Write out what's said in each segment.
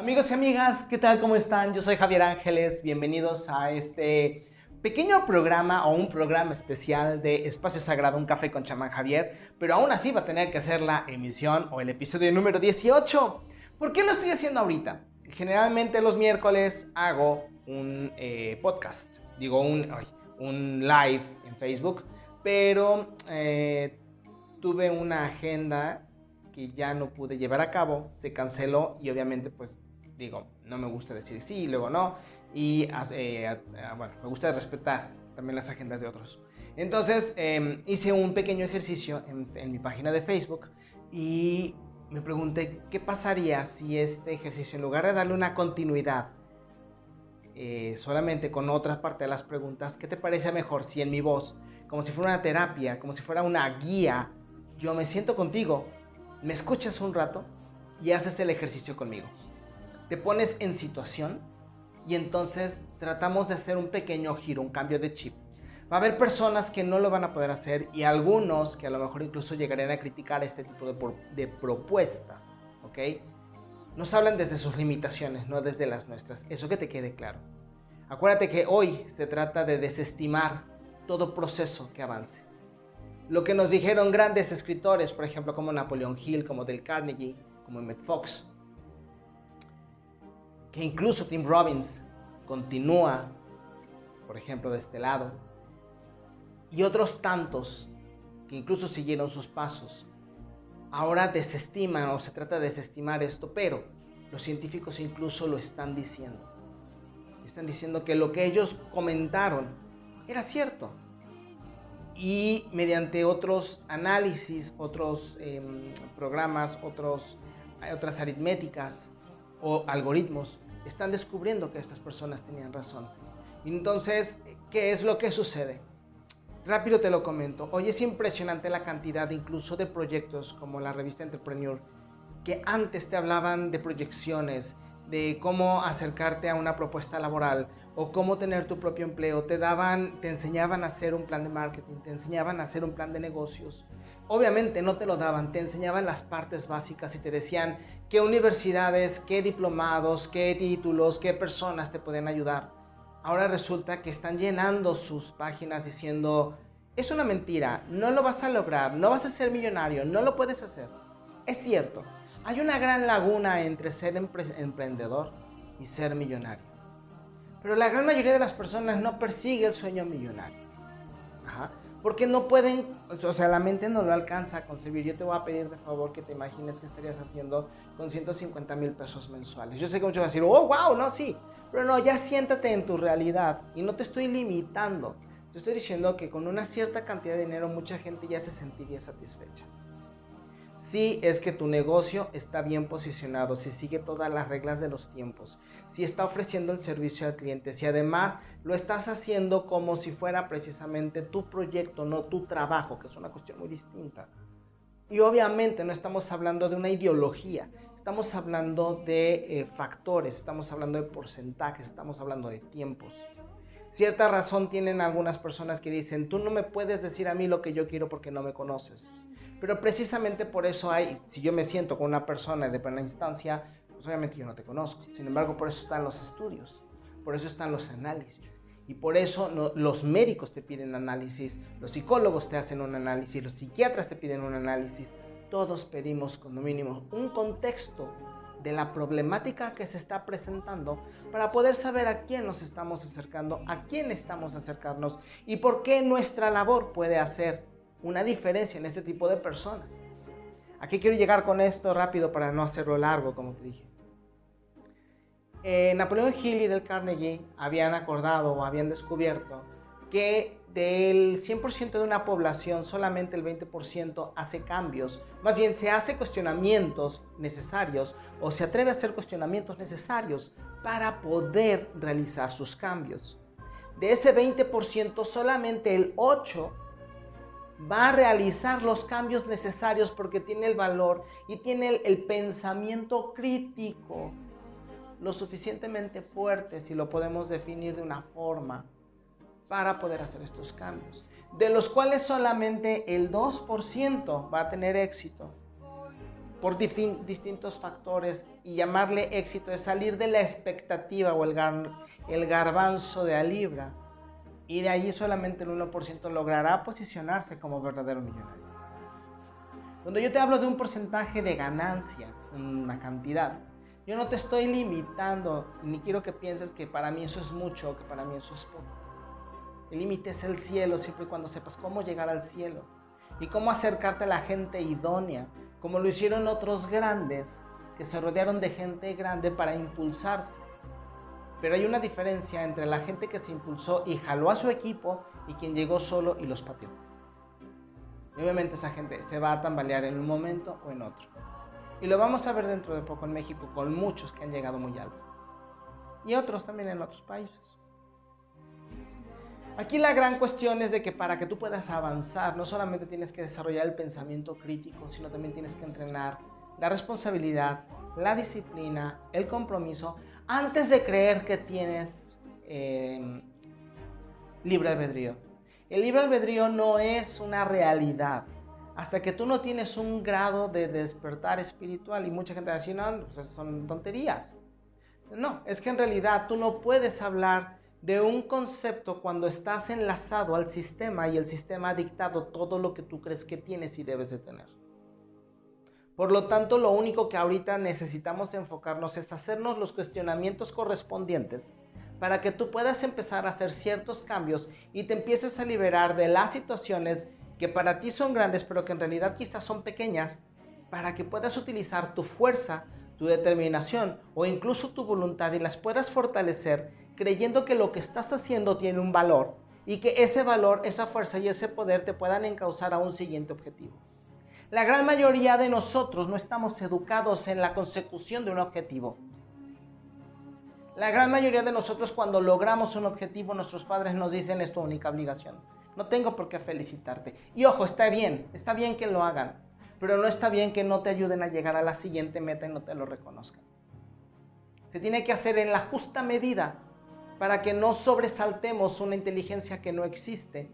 Amigos y amigas, ¿qué tal? ¿Cómo están? Yo soy Javier Ángeles. Bienvenidos a este pequeño programa o un programa especial de Espacio Sagrado, un café con chamán Javier, pero aún así va a tener que hacer la emisión o el episodio número 18. ¿Por qué lo estoy haciendo ahorita? Generalmente los miércoles hago un eh, podcast, digo un, un live en Facebook, pero eh, tuve una agenda que ya no pude llevar a cabo, se canceló y obviamente pues digo, no me gusta decir sí y luego no. Y eh, bueno, me gusta respetar también las agendas de otros. Entonces em, hice un pequeño ejercicio en, mi página de Facebook y me pregunté qué pasaría si este ejercicio, en lugar de darle una continuidad eh, solamente con otra parte de las preguntas, ¿qué te parece mejor si en mi voz, como si fuera una terapia, como si fuera una guía, yo me siento contigo, me escuchas un rato y haces el ejercicio conmigo? Te pones en situación y entonces tratamos de hacer un pequeño giro, un cambio de chip. Va a haber personas que no lo van a poder hacer y algunos que a lo mejor incluso llegarían a criticar este tipo de, propuestas, ¿ok? Nos hablan desde sus limitaciones, no desde las nuestras. Eso que te quede claro. Acuérdate que hoy se trata de desestimar todo proceso que avance. Lo que nos dijeron grandes escritores, por ejemplo, como Napoleon Hill, como Del Carnegie, como Emmett Fox, que incluso Tim Robbins continúa, por ejemplo, de este lado, y otros tantos que incluso siguieron sus pasos, ahora desestiman o se trata de desestimar esto, pero los científicos incluso lo están diciendo. Están diciendo que lo que ellos comentaron era cierto. Y mediante otros análisis, otros em, programas, otros, otras aritméticas, o algoritmos están descubriendo que estas personas tenían razón. Entonces, ¿qué es lo que sucede? Rápido te lo comento. Hoy es impresionante la cantidad incluso de proyectos como la revista Entrepreneur que antes te hablaban de proyecciones, de cómo acercarte a una propuesta laboral o cómo tener tu propio empleo. Te daban, te enseñaban a hacer un plan de marketing, te enseñaban a hacer un plan de negocios. Obviamente no te lo daban, te enseñaban las partes básicas y te decían qué universidades, qué diplomados, qué títulos, qué personas te pueden ayudar. Ahora resulta que están llenando sus páginas diciendo, es una mentira, no lo vas a lograr, no vas a ser millonario, no lo puedes hacer. Es cierto, hay una gran laguna entre ser emprendedor y ser millonario. Pero la gran mayoría de las personas no persigue el sueño millonario. Porque no pueden, o sea, la mente no lo alcanza a concebir. Yo te voy a pedir de favor que te imagines qué estarías haciendo con 150 mil pesos mensuales. Yo sé que muchos van a decir, oh, wow, no, sí. Pero no, ya siéntate en tu realidad y no te estoy limitando. Te estoy diciendo que con una cierta cantidad de dinero mucha gente ya se sentiría satisfecha si es que tu negocio está bien posicionado, si sigue todas las reglas de los tiempos, si está ofreciendo el servicio al cliente, si además lo estás haciendo como si fuera precisamente tu proyecto, no tu trabajo, que es una cuestión muy distinta. Y obviamente no estamos hablando de una ideología, estamos hablando de eh, factores, estamos hablando de porcentajes, estamos hablando de tiempos. Cierta razón tienen algunas personas que dicen, tú no me puedes decir a mí lo que yo quiero porque no me conoces. Pero precisamente por eso hay, si yo me siento con una persona de primera instancia, pues obviamente yo no te conozco. Sin embargo, por eso están los estudios, por eso están los análisis. Y por eso los médicos te piden análisis, los psicólogos te hacen un análisis, los psiquiatras te piden un análisis. Todos pedimos, como mínimo, un contexto de la problemática que se está presentando para poder saber a quién nos estamos acercando, a quién estamos acercarnos y por qué nuestra labor puede hacer una diferencia en este tipo de personas. ¿A qué quiero llegar con esto rápido para no hacerlo largo, como te dije? Eh, Napoleón Hill y Del Carnegie habían acordado o habían descubierto que del 100% de una población solamente el 20% hace cambios, más bien se hace cuestionamientos necesarios o se atreve a hacer cuestionamientos necesarios para poder realizar sus cambios. De ese 20% solamente el 8% va a realizar los cambios necesarios porque tiene el valor y tiene el, pensamiento crítico lo suficientemente fuerte, si lo podemos definir de una forma, para poder hacer estos cambios, de los cuales solamente el 2% va a tener éxito. por distintos factores y llamarle éxito es salir de la expectativa o el, el garbanzo de la libra y de allí solamente el 1% logrará posicionarse como verdadero millonario. Cuando yo te hablo de un porcentaje de ganancias, una cantidad, yo no te estoy limitando, ni quiero que pienses que para mí eso es mucho o que para mí eso es poco. El límite es el cielo, siempre y cuando sepas cómo llegar al cielo y cómo acercarte a la gente idónea, como lo hicieron otros grandes que se rodearon de gente grande para impulsarse. Pero hay una diferencia entre la gente que se impulsó y jaló a su equipo y quien llegó solo y los pateó. obviamente esa gente se va a tambalear en un momento o en otro. Y lo vamos a ver dentro de poco en México con muchos que han llegado muy alto. Y otros también en otros países. Aquí la gran cuestión es de que para que tú puedas avanzar, no solamente tienes que desarrollar el pensamiento crítico, sino también tienes que entrenar la responsabilidad, la disciplina, el compromiso, antes de creer que tienes em, libre albedrío. El libre albedrío no es una realidad hasta que tú no tienes un grado de despertar espiritual y mucha gente va a decir, no, pues son tonterías. No, es que en realidad tú no puedes hablar de un concepto cuando estás enlazado al sistema y el sistema ha dictado todo lo que tú crees que tienes y debes de tener. Por lo tanto, lo único que ahorita necesitamos enfocarnos es hacernos los cuestionamientos correspondientes para que tú puedas empezar a hacer ciertos cambios y te empieces a liberar de las situaciones que para ti son grandes, pero que en realidad quizás son pequeñas, para que puedas utilizar tu fuerza, tu determinación o incluso tu voluntad y las puedas fortalecer creyendo que lo que estás haciendo tiene un valor y que ese valor, esa fuerza y ese poder te puedan encauzar a un siguiente objetivo. La gran mayoría de nosotros no estamos educados en la consecución de un objetivo. La gran mayoría de nosotros cuando logramos un objetivo, nuestros padres nos dicen es tu única obligación. No tengo por qué felicitarte. Y ojo, está bien, está bien que lo hagan, pero no está bien que no te ayuden a llegar a la siguiente meta y no te lo reconozcan. Se tiene que hacer en la justa medida para que no sobresaltemos una inteligencia que no existe.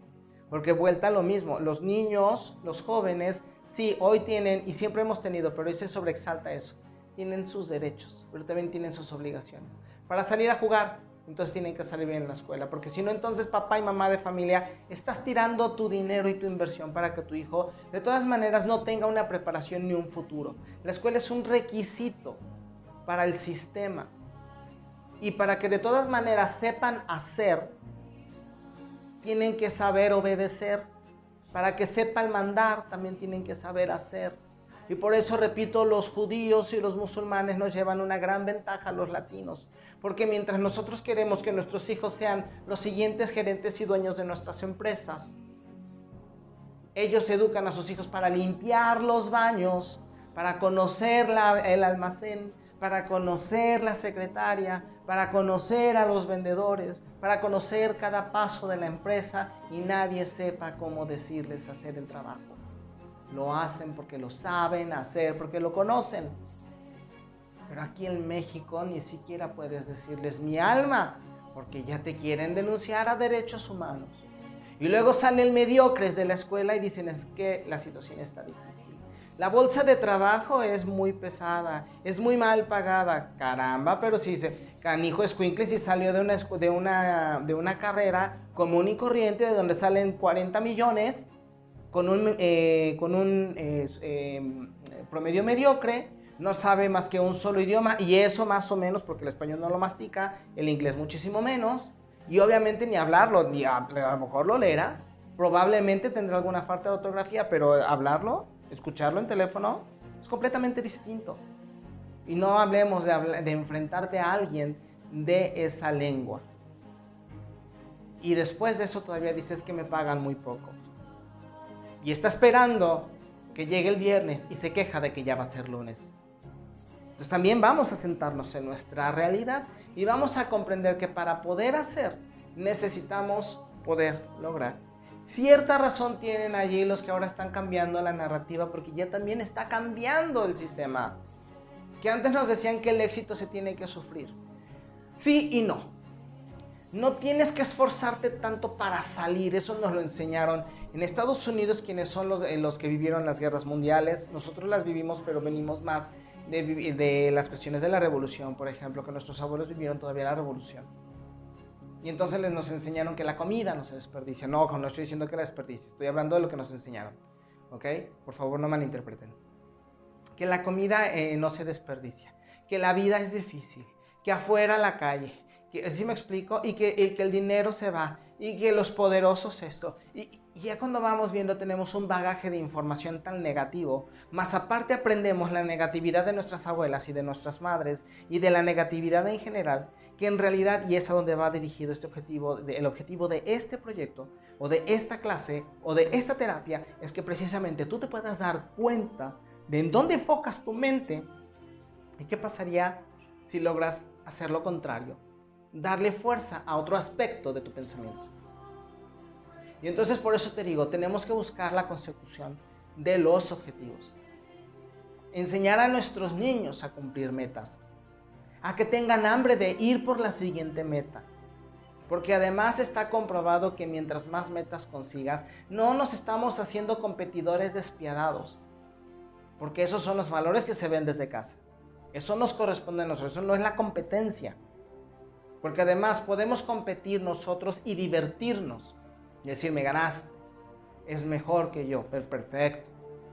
Porque vuelta a lo mismo, los niños, los jóvenes Sí, hoy tienen, y siempre hemos tenido, pero hoy se sobreexalta eso. Tienen sus derechos, pero también tienen sus obligaciones. Para salir a jugar, entonces tienen que salir bien en la escuela, porque si no, entonces papá y mamá de familia, estás tirando tu dinero y tu inversión para que tu hijo de todas maneras no tenga una preparación ni un futuro. La escuela es un requisito para el sistema. Y para que de todas maneras sepan hacer, tienen que saber obedecer. Para que sepan mandar, también tienen que saber hacer. Y por eso, repito, los judíos y los musulmanes nos llevan una gran ventaja a los latinos. Porque mientras nosotros queremos que nuestros hijos sean los siguientes gerentes y dueños de nuestras empresas, ellos educan a sus hijos para limpiar los baños, para conocer el almacén, para conocer la secretaria, para conocer a los vendedores, para conocer cada paso de la empresa y nadie sepa cómo decirles hacer el trabajo. Lo hacen porque lo saben hacer, porque lo conocen. Pero aquí en México ni siquiera puedes decirles mi alma, porque ya te quieren denunciar a derechos humanos. Y luego salen mediocres de la escuela y dicen es que la situación está difícil. La bolsa de trabajo es muy pesada, es muy mal pagada, caramba, pero si se canijo escuincles y salió de una, de, una, de una carrera común y corriente de donde salen 40 millones con un, eh, con un em, promedio mediocre, no sabe más que un solo idioma y eso más o menos porque el español no lo mastica, el inglés muchísimo menos y obviamente ni hablarlo, ni a, a lo mejor lo leerá, probablemente tendrá alguna falta de ortografía, pero hablarlo escucharlo en teléfono es completamente distinto. Y no hablemos de, enfrentarte a alguien de esa lengua. Y después de eso todavía dices que me pagan muy poco. Y está esperando que llegue el viernes y se queja de que ya va a ser lunes. Entonces también vamos a sentarnos en nuestra realidad y vamos a comprender que para poder hacer necesitamos poder lograr. Cierta razón tienen allí los que ahora están cambiando la narrativa porque ya también está cambiando el sistema. Que antes nos decían que el éxito se tiene que sufrir. Sí y no. No tienes que esforzarte tanto para salir, eso nos lo enseñaron En Estados Unidos, quienes son los, eh, los que vivieron las guerras mundiales, nosotros las vivimos, pero venimos más de, de las cuestiones de la revolución, por ejemplo, que nuestros abuelos vivieron todavía la revolución. Y entonces les nos enseñaron que la comida no se desperdicia. No, no estoy diciendo que la desperdicie, estoy hablando de lo que nos enseñaron. ¿Ok? Por favor, no malinterpreten. Que la comida eh, no se desperdicia, que la vida es difícil, que afuera la calle, que, así me explico, y que, que el dinero se va, y que los poderosos esto. Y, y ya cuando vamos viendo tenemos un bagaje de información tan negativo, más aparte aprendemos la negatividad de nuestras abuelas y de nuestras madres y de la negatividad en general, que en realidad, y es a donde va dirigido este objetivo, el objetivo de este proyecto, o de esta clase, o de esta terapia, es que precisamente tú te puedas dar cuenta de en dónde enfocas tu mente y qué pasaría si logras hacer lo contrario, darle fuerza a otro aspecto de tu pensamiento. Y entonces por eso te digo, tenemos que buscar la consecución de los objetivos. Enseñar a nuestros niños a cumplir metas, a que tengan hambre de ir por la siguiente meta. Porque además está comprobado que mientras más metas consigas, no nos estamos haciendo competidores despiadados. Porque esos son los valores que se ven desde casa. Eso nos corresponde a nosotros, eso no es la competencia. Porque además podemos competir nosotros y divertirnos. Y decir, me ganaste, es mejor que yo, perfecto.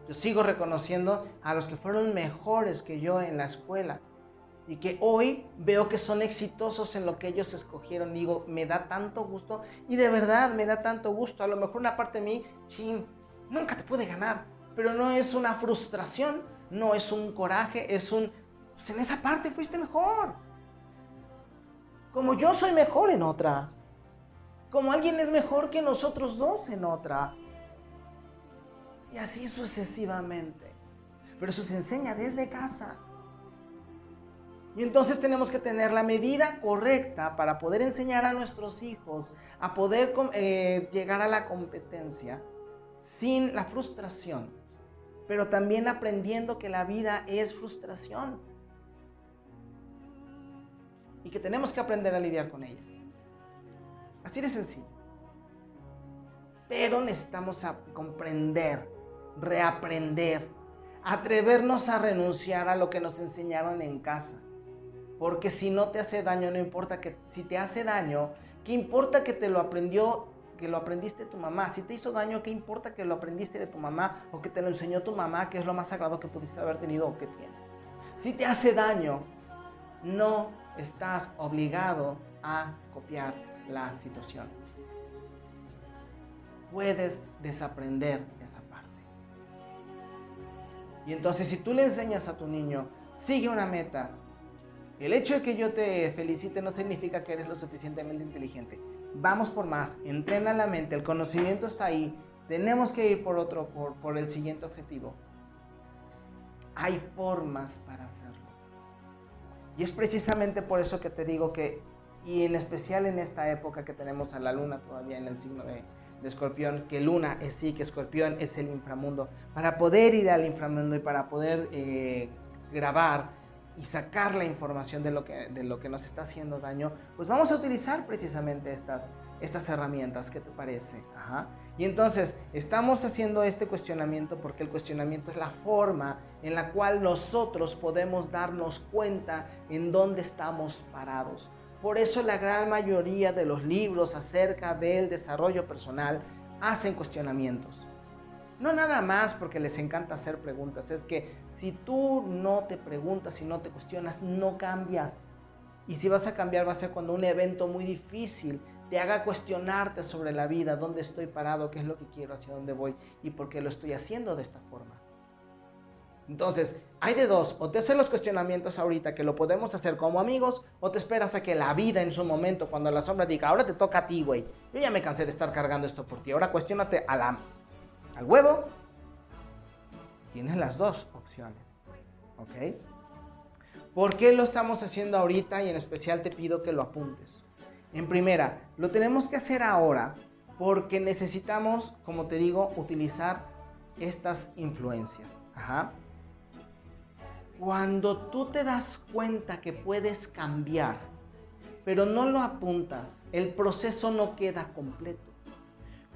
Yo sigo reconociendo a los que fueron mejores que yo en la escuela y que hoy veo que son exitosos en lo que ellos escogieron. Digo, me da tanto gusto y de verdad me da tanto gusto. A lo mejor una parte de mí, chin, nunca te puede ganar, pero no es una frustración, no es un coraje, es un, pues en esa parte fuiste mejor. Como yo soy mejor en otra. Como alguien es mejor que nosotros dos en otra. Y así sucesivamente. Pero eso se enseña desde casa. Y entonces tenemos que tener la medida correcta para poder enseñar a nuestros hijos a poder eh, llegar a la competencia sin la frustración, pero también aprendiendo que la vida es frustración y que tenemos que aprender a lidiar con ella. Así de sencillo. Pero necesitamos comprender, reaprender, atrevernos a renunciar a lo que nos enseñaron en casa porque si no te hace daño, no importa que si te hace daño, ¿qué importa que te lo aprendió, que lo aprendiste tu mamá? Si te hizo daño, ¿qué importa que lo aprendiste de tu mamá o que te lo enseñó tu mamá, que es lo más sagrado que pudiste haber tenido o que tienes? Si te hace daño, no estás obligado a copiar la situación. Puedes desaprender esa parte. Y entonces si tú le enseñas a tu niño, sigue una meta, el hecho de que yo te felicite no significa que eres lo suficientemente inteligente. Vamos por más, entrena la mente, el conocimiento está ahí, tenemos que ir por otro, por, el siguiente objetivo. Hay formas para hacerlo. Y es precisamente por eso que te digo que, y en especial en esta época que tenemos a la luna todavía en el signo de, escorpión, que luna es sí, que escorpión es el inframundo, para poder ir al inframundo y para poder eh, grabar y sacar la información de lo que, de lo que nos está haciendo daño, pues vamos a utilizar precisamente estas, estas herramientas. ¿Qué te parece? Y entonces estamos haciendo este cuestionamiento porque el cuestionamiento es la forma en la cual nosotros podemos darnos cuenta en dónde estamos parados. Por eso la gran mayoría de los libros acerca del desarrollo personal hacen cuestionamientos. No nada más porque les encanta hacer preguntas, es que si tú no te preguntas y no te cuestionas, no cambias. Y si vas a cambiar va a ser cuando un evento muy difícil te haga cuestionarte sobre la vida, dónde estoy parado, qué es lo que quiero, hacia dónde voy y por qué lo estoy haciendo de esta forma. Entonces, hay de dos, o te haces los cuestionamientos ahorita que lo podemos hacer como amigos, o te esperas a que la vida en su momento, cuando la sombra diga, ahora te toca a ti, güey, yo ya me cansé de estar cargando esto por ti, ahora cuestionate a la, al huevo Tienes las dos opciones. ¿Ok? ¿Por qué lo estamos haciendo ahorita y en especial te pido que lo apuntes? En primera, lo tenemos que hacer ahora porque necesitamos, como te digo, utilizar estas influencias. Cuando tú te das cuenta que puedes cambiar, pero no lo apuntas, el proceso no queda completo.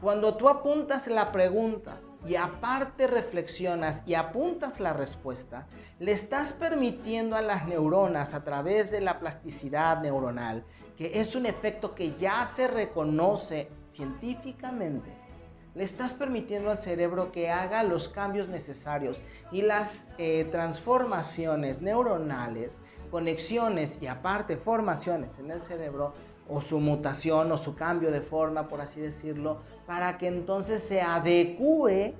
Cuando tú apuntas la pregunta y aparte reflexionas y apuntas la respuesta, le estás permitiendo a las neuronas a través de la plasticidad neuronal, que es un efecto que ya se reconoce científicamente, le estás permitiendo al cerebro que haga los cambios necesarios y las eh, transformaciones neuronales, conexiones y aparte formaciones en el cerebro o su mutación o su cambio de forma, por así decirlo, para que entonces se adecue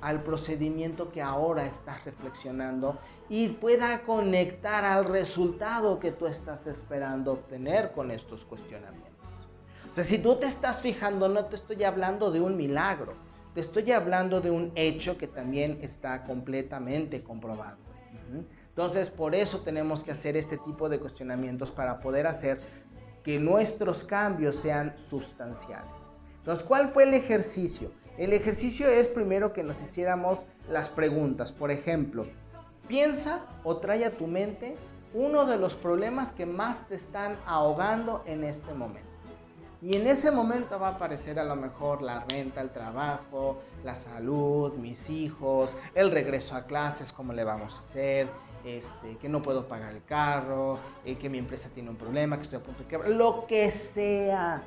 al procedimiento que ahora estás reflexionando y pueda conectar al resultado que tú estás esperando obtener con estos cuestionamientos. O sea, si tú te estás fijando, no te estoy hablando de un milagro, te estoy hablando de un hecho que también está completamente comprobado. Entonces, por eso tenemos que hacer este tipo de cuestionamientos para poder hacer que nuestros cambios sean sustanciales. Entonces, ¿cuál fue el ejercicio? El ejercicio es primero que nos hiciéramos las preguntas. Por ejemplo, piensa o trae a tu mente uno de los problemas que más te están ahogando en este momento. Y en ese momento va a aparecer a lo mejor la renta, el trabajo, la salud, mis hijos, el regreso a clases, cómo le vamos a hacer, este, que no puedo pagar el carro, eh, que mi empresa tiene un problema, que estoy a punto de quebrar, lo que sea.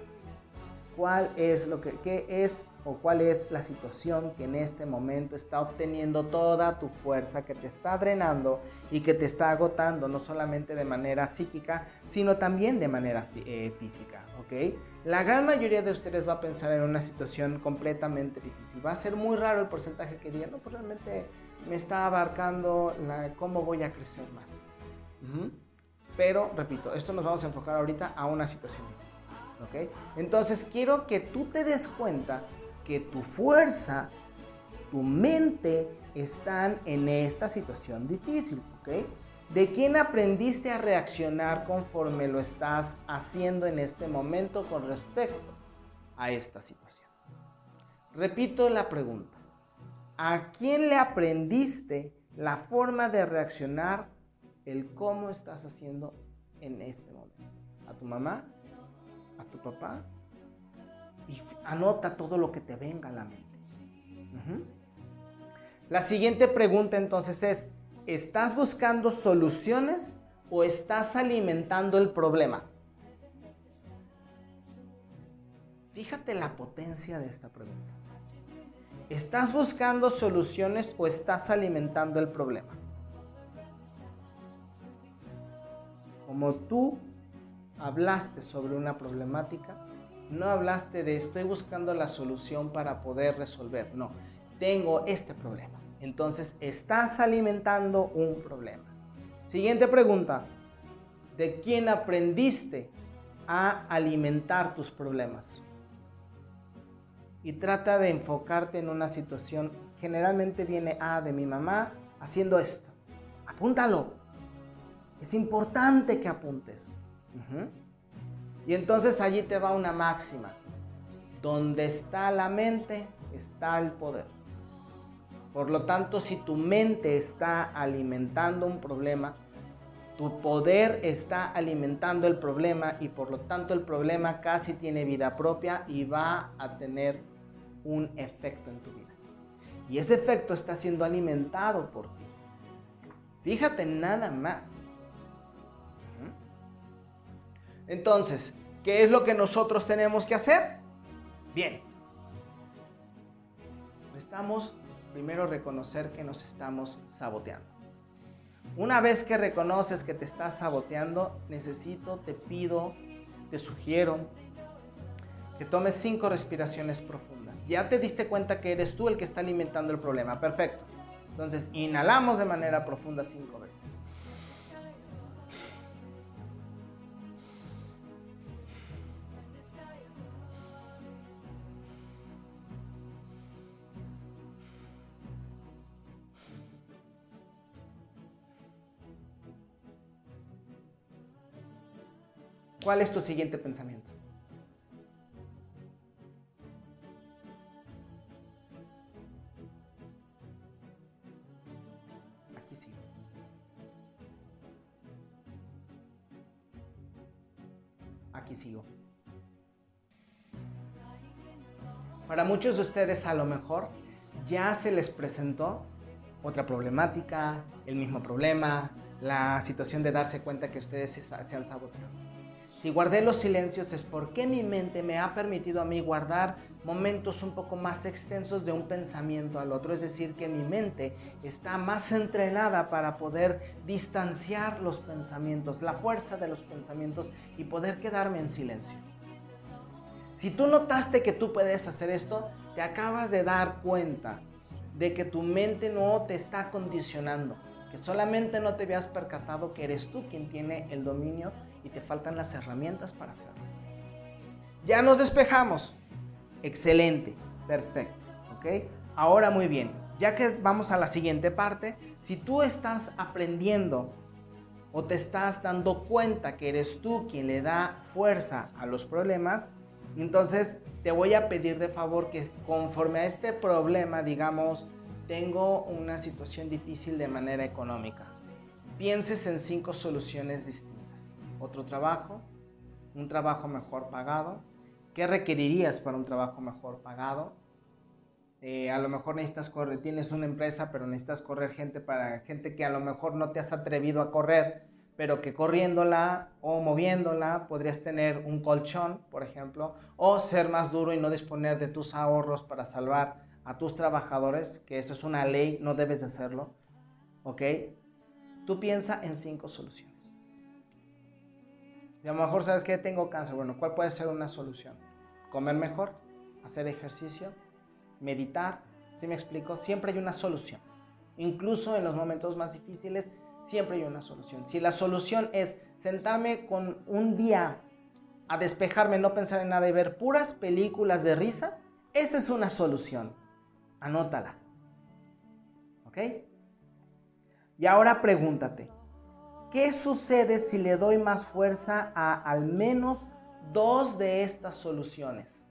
¿Cuál es lo que qué es o cuál es la situación que en este momento está obteniendo toda tu fuerza, que te está drenando y que te está agotando, no solamente de manera psíquica, sino también de manera eh, física, ¿ok? La gran mayoría de ustedes va a pensar en una situación completamente difícil. Va a ser muy raro el porcentaje que diga, no, pues realmente me está abarcando la, cómo voy a crecer más. Pero, repito, esto nos vamos a enfocar ahorita a una situación. ¿Ok? Entonces, quiero que tú te des cuenta que tu fuerza, tu mente están en esta situación difícil. ¿ok? ¿De quién aprendiste a reaccionar conforme lo estás haciendo en este momento con respecto a esta situación? Repito la pregunta. ¿A quién le aprendiste la forma de reaccionar, el cómo estás haciendo en este momento? ¿A tu mamá? ¿A tu papá? Y anota todo lo que te venga a la mente. La siguiente pregunta entonces es, ¿estás buscando soluciones o estás alimentando el problema? Fíjate la potencia de esta pregunta. ¿Estás buscando soluciones o estás alimentando el problema? Como tú hablaste sobre una problemática, no hablaste de estoy buscando la solución para poder resolver. No, tengo este problema. Entonces, estás alimentando un problema. Siguiente pregunta. ¿De quién aprendiste a alimentar tus problemas? y trata de enfocarte en una situación. Generalmente viene, ah, de mi mamá haciendo esto. Apúntalo. Es importante que apuntes. Y entonces allí te va una máxima. Donde está la mente, está el poder. Por lo tanto, si tu mente está alimentando un problema, tu poder está alimentando el problema y por lo tanto el problema casi tiene vida propia y va a tener un efecto en tu vida. Y ese efecto está siendo alimentado por ti. Fíjate nada más. Entonces, ¿qué es lo que nosotros tenemos que hacer? Bien. Estamos primero reconocer que nos estamos saboteando. Una vez que reconoces que te estás saboteando, necesito, te pido, te sugiero que tomes cinco respiraciones profundas ya te diste cuenta que eres tú el que está alimentando el problema. Perfecto. Entonces, inhalamos de manera profunda cinco veces. ¿Cuál es tu siguiente pensamiento? Para muchos de ustedes a lo mejor ya se les presentó otra problemática, el mismo problema, la situación de darse cuenta que ustedes se han saboteado. Si guardé los silencios es porque mi mente me ha permitido a mí guardar momentos un poco más extensos de un pensamiento al otro. Es decir, que mi mente está más entrenada para poder distanciar los pensamientos, la fuerza de los pensamientos y poder quedarme en silencio. Si tú notaste que tú puedes hacer esto, te acabas de dar cuenta de que tu mente no te está condicionando, que solamente no te habías percatado que eres tú quien tiene el dominio y te faltan las herramientas para hacerlo. Ya nos despejamos. Excelente, perfecto. ¿Ok? Ahora muy bien, ya que vamos a la siguiente parte, si tú estás aprendiendo o te estás dando cuenta que eres tú quien le da fuerza a los problemas, entonces te voy a pedir de favor que conforme a este problema, digamos, tengo una situación difícil de manera económica, pienses en cinco soluciones distintas otro trabajo, un trabajo mejor pagado. ¿Qué requerirías para un trabajo mejor pagado? Eh, a lo mejor necesitas correr, tienes una empresa, pero necesitas correr gente para gente que a lo mejor no te has atrevido a correr, pero que corriéndola o moviéndola podrías tener un colchón, por ejemplo, o ser más duro y no disponer de tus ahorros para salvar a tus trabajadores, que eso es una ley, no debes de hacerlo, ¿ok? Tú piensa en cinco soluciones. Y a lo mejor sabes que tengo cáncer. Bueno, ¿cuál puede ser una solución? Comer mejor, hacer ejercicio, meditar. ¿Sí me explico? Siempre hay una solución. Incluso en los momentos más difíciles, siempre hay una solución. Si la solución es sentarme con un día a despejarme, no pensar en nada y ver puras películas de risa, esa es una solución. Anótala. ¿Ok? Y ahora pregúntate, ¿Qué sucede si le doy más fuerza a al menos dos de estas soluciones?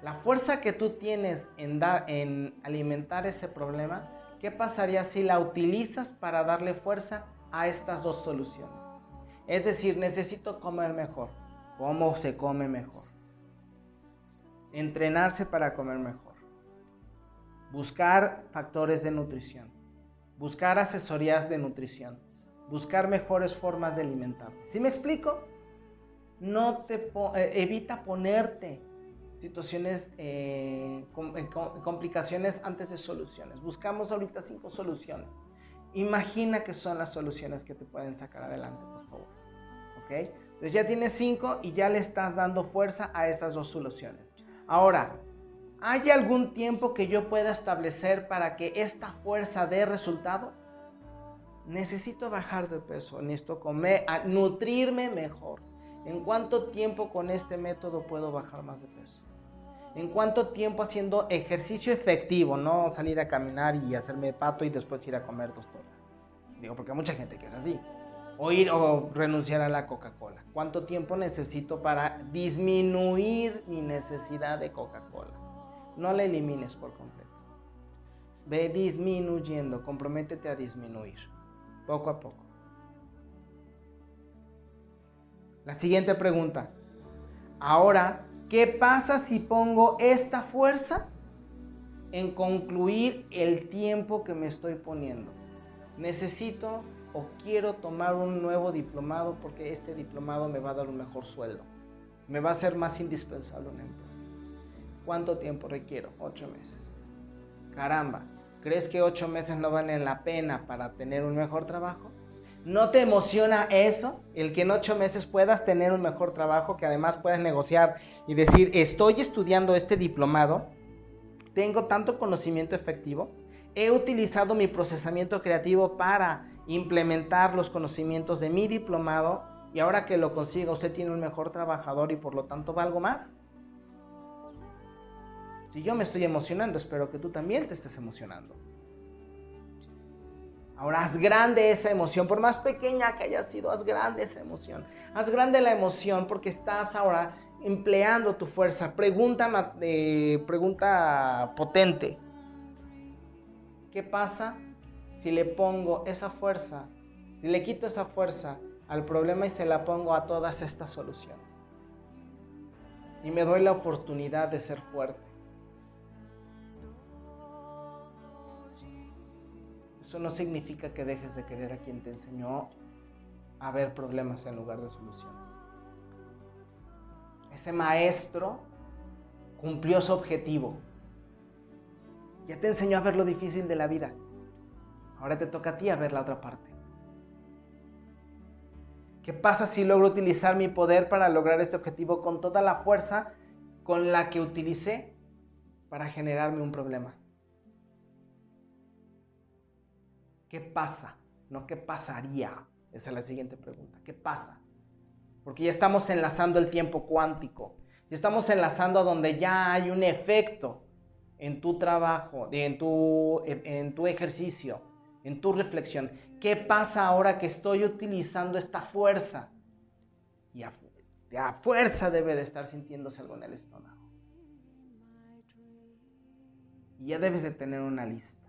La fuerza que tú tienes en, dar, en alimentar ese problema, ¿qué pasaría si la utilizas para darle fuerza a estas dos soluciones? Es decir, necesito comer mejor. ¿Cómo se come mejor? Entrenarse para comer mejor. Buscar factores de nutrición buscar asesorías de nutrición, buscar mejores formas de alimentarte. ¿Sí me explico? No te eh, evita ponerte situaciones, eh, complicaciones antes de soluciones. Buscamos ahorita cinco soluciones. Imagina que son las soluciones que te pueden sacar adelante, por favor. ¿Ok? Entonces ya tienes cinco y ya le estás dando fuerza a esas dos soluciones. Ahora, ¿Hay algún tiempo que yo pueda establecer para que esta fuerza dé resultado? Necesito bajar de peso, necesito comer, nutrirme mejor. ¿En cuánto tiempo con este método puedo bajar más de peso? ¿En cuánto tiempo haciendo ejercicio efectivo? No salir a caminar y hacerme pato y después ir a comer dos tortas. Digo, porque hay mucha gente que es así. O ir o renunciar a la Coca-Cola. ¿Cuánto tiempo necesito para disminuir mi necesidad de Coca-Cola? No la elimines por completo. Ve disminuyendo, comprométete a disminuir, poco a poco. La siguiente pregunta. Ahora, ¿qué pasa si pongo esta fuerza en concluir el tiempo que me estoy poniendo? Necesito o quiero tomar un nuevo diplomado porque este diplomado me va a dar un mejor sueldo. Me va a ser más indispensable una empresa. ¿Cuánto tiempo requiero? Ocho meses. Caramba, ¿crees que ocho meses no valen la pena para tener un mejor trabajo? ¿No te emociona eso? El que en ocho meses puedas tener un mejor trabajo, que además puedas negociar y decir, estoy estudiando este diplomado, tengo tanto conocimiento efectivo, he utilizado mi procesamiento creativo para implementar los conocimientos de mi diplomado y ahora que lo consiga usted tiene un mejor trabajador y por lo tanto valgo más. Si yo me estoy emocionando, espero que tú también te estés emocionando. Ahora haz grande esa emoción, por más pequeña que haya sido, haz grande esa emoción. Haz grande la emoción porque estás ahora empleando tu fuerza. Pregunta, eh, pregunta potente. ¿Qué pasa si le pongo esa fuerza, si le quito esa fuerza al problema y se la pongo a todas estas soluciones? y me doy la oportunidad de ser fuerte. Eso no significa que dejes de querer a quien te enseñó a ver problemas en lugar de soluciones. Ese maestro cumplió su objetivo. Ya te enseñó a ver lo difícil de la vida. Ahora te toca a ti a ver la otra parte. ¿Qué pasa si logro utilizar mi poder para lograr este objetivo con toda la fuerza con la que utilicé para generarme un problema? ¿Qué pasa? No qué pasaría. Esa es la siguiente pregunta. ¿Qué pasa? Porque ya estamos enlazando el tiempo cuántico. Ya estamos enlazando a donde ya hay un efecto en tu trabajo, en tu, en tu ejercicio, en tu reflexión. ¿Qué pasa ahora que estoy utilizando esta fuerza? Y a, a fuerza debe de estar sintiéndose algo en el estómago. Y ya debes de tener una lista.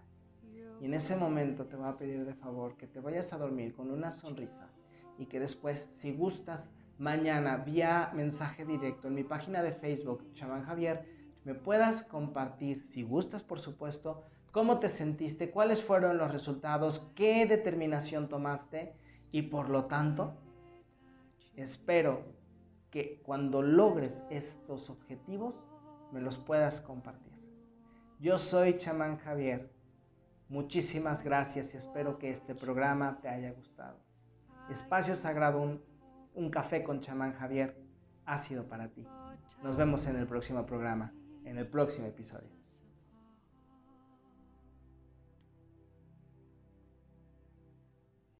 Y en ese momento te voy a pedir de favor que te vayas a dormir con una sonrisa y que después, si gustas, mañana vía mensaje directo en mi página de Facebook, Chamán Javier, me puedas compartir, si gustas por supuesto, cómo te sentiste, cuáles fueron los resultados, qué determinación tomaste y por lo tanto, espero que cuando logres estos objetivos me los puedas compartir. Yo soy Chamán Javier. Muchísimas gracias y espero que este programa te haya gustado. Espacio Sagrado, un, café con Chamán Javier, ha sido para ti. Nos vemos en el próximo programa, en el próximo episodio.